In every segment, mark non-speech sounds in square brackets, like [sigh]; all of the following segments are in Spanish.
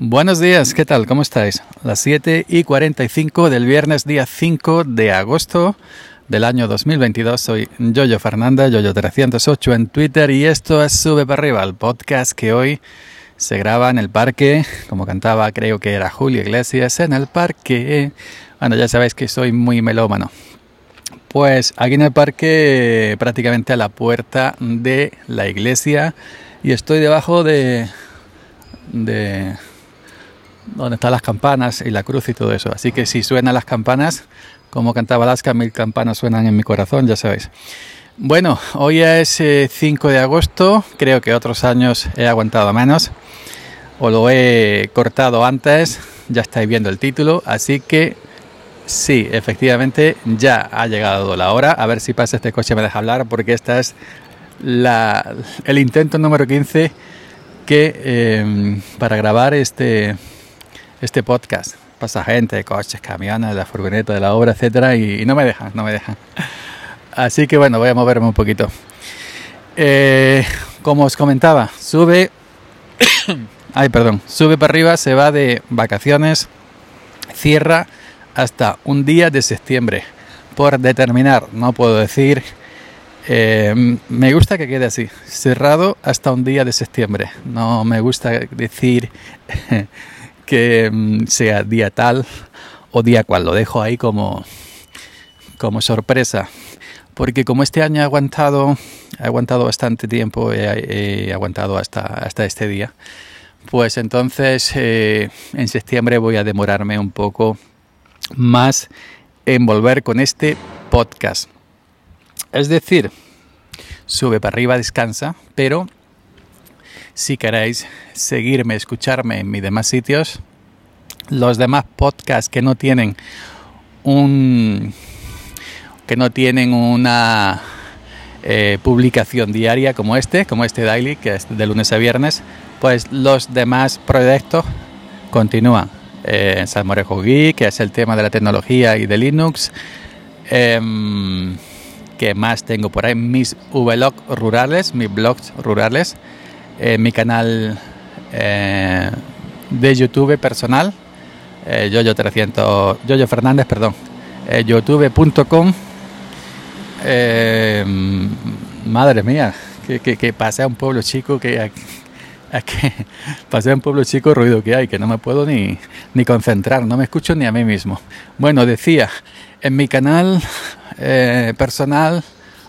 Buenos días, ¿qué tal? ¿Cómo estáis? Las 7 y 45 del viernes día 5 de agosto del año 2022. Soy Yoyo Fernanda, Yoyo308 en Twitter y esto es Sube para arriba, el podcast que hoy se graba en el parque, como cantaba creo que era Julio Iglesias, en el parque. Bueno, ya sabéis que soy muy melómano. Pues aquí en el parque, prácticamente a la puerta de la iglesia y estoy debajo de... de donde están las campanas y la cruz y todo eso. Así que si suenan las campanas, como cantaba Alaska, mil campanas suenan en mi corazón, ya sabéis. Bueno, hoy es 5 eh, de agosto, creo que otros años he aguantado menos, o lo he cortado antes, ya estáis viendo el título, así que sí, efectivamente ya ha llegado la hora, a ver si pasa este coche me deja hablar, porque esta es el intento número 15 que eh, para grabar este este podcast. Pasa gente, coches, camiones, la furgoneta de la obra, etcétera, y, no me dejan, no me dejan. Así que bueno, voy a moverme un poquito. Eh, como os comentaba, sube. [coughs] ay, perdón. Sube para arriba, se va de vacaciones, cierra hasta un día de septiembre. Por determinar, no puedo decir. Eh, me gusta que quede así, cerrado hasta un día de septiembre. No me gusta decir [laughs] que mm, sea día tal o día cual. Lo dejo ahí como, como sorpresa. Porque como este año he aguantado, he aguantado bastante tiempo, he, aguantado hasta, hasta este día, pues entonces eh, en septiembre voy a demorarme un poco más en volver con este podcast. Es decir, sube para arriba, descansa, pero si queréis seguirme, escucharme en mis demás sitios, los demás podcasts que no tienen un que no tienen una eh, publicación diaria como este, como este daily, que es de lunes a viernes, pues los demás proyectos continúan. Eh, Salmorejo Geek, que es el tema de la tecnología y de Linux. Eh, ¿Qué más tengo por ahí? Mis vlogs rurales, mis blogs rurales eh, mi canal eh, de YouTube personal, eh, Yoyo 300, Yoyo Fernández, perdón, eh, youtube.com. madre mía, que, que, pasé a un pueblo chico que, que [laughs] pasé a un pueblo chico ruido que hay, que no me puedo ni, ni concentrar, no me escucho ni a mí mismo. Bueno, decía, en mi canal personal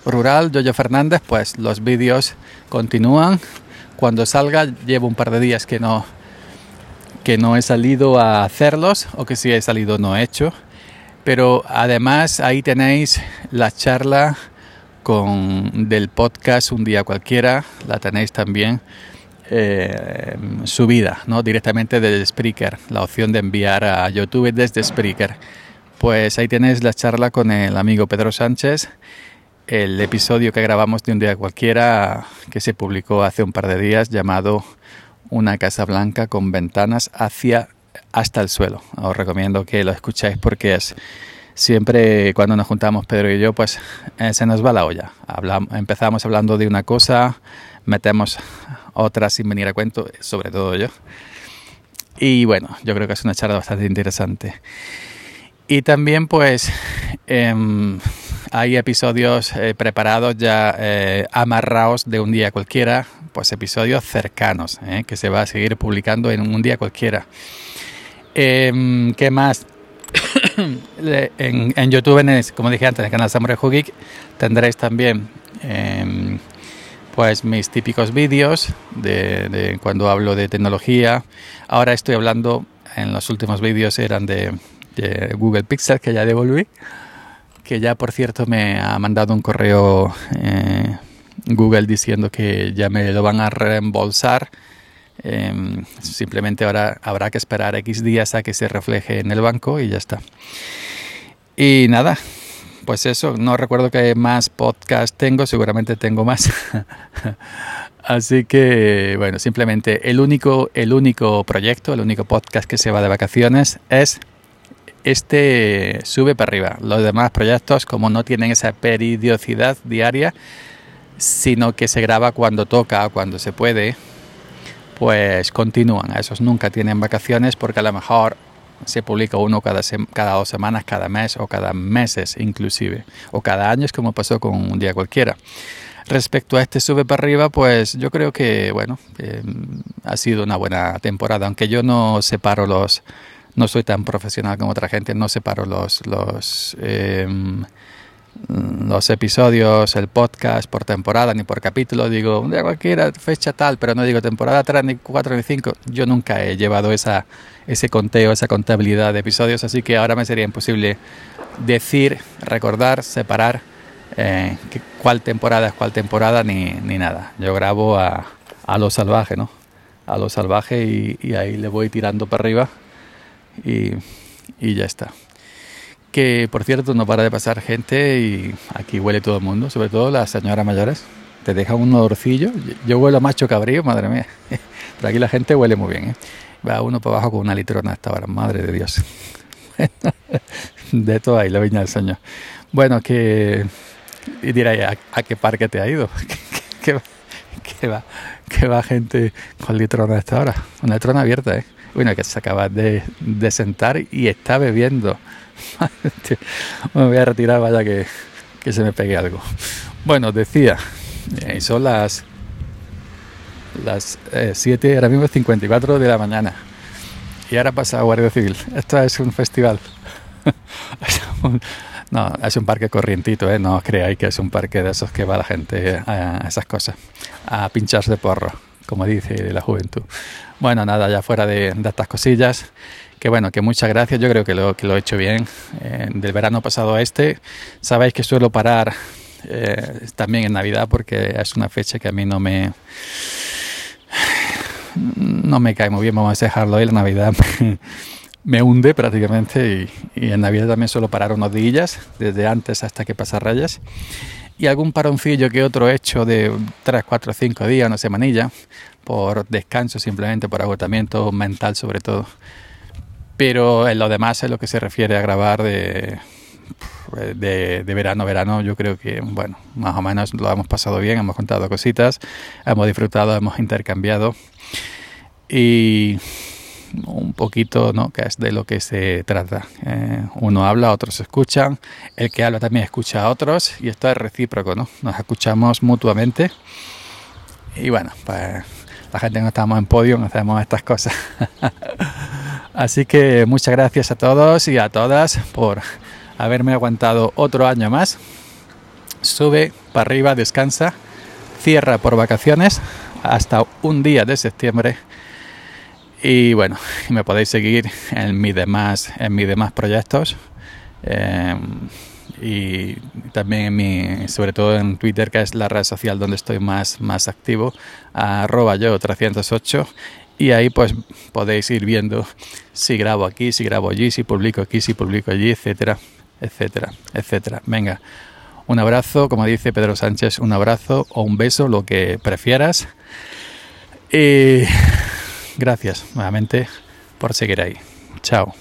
rural, Yoyo Fernández, pues los vídeos continúan cuando salga llevo un par de días que no que no he salido a hacerlos o que si he salido no he hecho. Pero además ahí tenéis la charla con del podcast un día cualquiera la tenéis también eh, subida no directamente desde Spreaker la opción de enviar a YouTube desde Spreaker. Pues ahí tenéis la charla con el amigo Pedro Sánchez el episodio que grabamos de un día cualquiera que se publicó hace un par de días llamado Una casa blanca con ventanas hacia hasta el suelo. Os recomiendo que lo escuchéis porque es siempre cuando nos juntamos Pedro y yo pues eh, se nos va la olla. Hablamos, empezamos hablando de una cosa, metemos otra sin venir a cuento, sobre todo yo. Y bueno, yo creo que es una charla bastante interesante. Y también pues... Eh, hay episodios eh, preparados ya eh, amarrados de un día cualquiera, pues episodios cercanos, eh, que se va a seguir publicando en un día cualquiera. Em, ¿Qué más? [coughs] en, YouTube, como dije antes, en el canal Samurai Geek, tendréis también em, pues mis típicos vídeos de, cuando hablo de tecnología. Ahora estoy hablando, en los últimos vídeos eran de, de Google Pixel, que ya devolví que ya por cierto me ha mandado un correo eh, Google diciendo que ya me lo van a reembolsar. Em, simplemente ahora habrá que esperar X días a que se refleje en el banco y ya está. Y nada, pues eso, no recuerdo qué más podcast tengo, seguramente tengo más. [laughs] Así que, bueno, simplemente el único, el único proyecto, el único podcast que se va de vacaciones es este sube para arriba. Los demás proyectos, como no tienen esa periodicidad diaria, sino que se graba cuando toca, cuando se puede, pues continúan. Esos nunca tienen vacaciones porque a lo mejor se publica uno cada, cada dos semanas, cada mes o cada meses inclusive, o cada año es como pasó con un día cualquiera. Respecto a este sube para arriba, pues yo creo que, bueno, ha sido una buena temporada, aunque yo no separo los, no soy tan profesional como otra gente, no separo los, los, em, episodios, el podcast por temporada ni por capítulo, digo, de cualquiera fecha tal, pero no digo temporada 3, ni 4, ni 5. Yo nunca he llevado esa, ese conteo, esa contabilidad de episodios, así que ahora me sería imposible decir, recordar, separar eh, cuál temporada es cuál temporada ni, ni nada. Yo grabo a, a, lo salvaje, ¿no? A lo salvaje y, ahí le voy tirando para arriba y, ya está. Que por cierto no para de pasar gente y aquí huele todo el mundo, sobre todo las señoras mayores. Te dejan un olorcillo. Yo huelo a macho cabrío, madre mía. [laughs] Pero aquí la gente huele muy bien. ¿eh? Va uno para abajo con una litrona esta hora, madre de Dios. [laughs] de todo ahí, la viña del Señor. Bueno, que y dirá, ¿a, qué parque te ha ido? [laughs] ¿Qué, va, qué va gente con litrona a esta hora? Una litrona abierta, ¿eh? Bueno, que se acaba de, de sentar y está bebiendo. [laughs] Me voy a retirar, vaya que, que se me pegue algo. Bueno, decía, eh, son las las 7, eh, ahora mismo 54 de la mañana. Y ahora pasa Guardia Civil. Esto es un festival. [laughs] No, es un parque corrientito, ¿eh? no os creáis que es un parque de esos que va la gente a, esas cosas, a pincharse porro, como dice la juventud. Bueno, nada, ya fuera de, estas cosillas, que bueno, que muchas gracias, yo creo que lo, he hecho bien. Eh, del verano pasado a este, sabéis que suelo parar eh, también en Navidad porque es una fecha que a mí no me no me cae muy bien, vamos a dejarlo ahí, la Navidad [laughs] me hunde prácticamente y, en Navidad también suelo parar unos días, desde antes hasta que pasa rayas. Y algún paroncillo que otro hecho de 3, 4, 5 días, una semanilla, por descanso simplemente, por agotamiento mental sobre todo. Pero en lo demás, en lo que se refiere a grabar de, de, de, verano, verano, yo creo que, bueno, más o menos lo hemos pasado bien, hemos contado cositas, hemos disfrutado, hemos intercambiado. Y un poquito, ¿no? Que es de lo que se trata. Eh, uno habla, otros escuchan, el que habla también escucha a otros y esto es recíproco, ¿no? Nos escuchamos mutuamente y bueno, pues la gente no estamos en podio, no hacemos estas cosas. [laughs] Así que muchas gracias a todos y a todas por haberme aguantado otro año más. Sube para arriba, descansa, cierra por vacaciones hasta un día de septiembre y bueno, [laughs] me podéis seguir en mis demás, en mis demás proyectos. Eh, y también en mi, sobre todo en Twitter, que es la red social donde estoy más, más activo, arroba yo 308. Y ahí pues podéis ir viendo si grabo aquí, si grabo allí, si publico aquí, si publico allí, etcétera, etcétera, etcétera. Venga, un abrazo, como dice Pedro Sánchez, un abrazo o un beso, lo que prefieras. Y Gracias nuevamente por seguir ahí. Chao.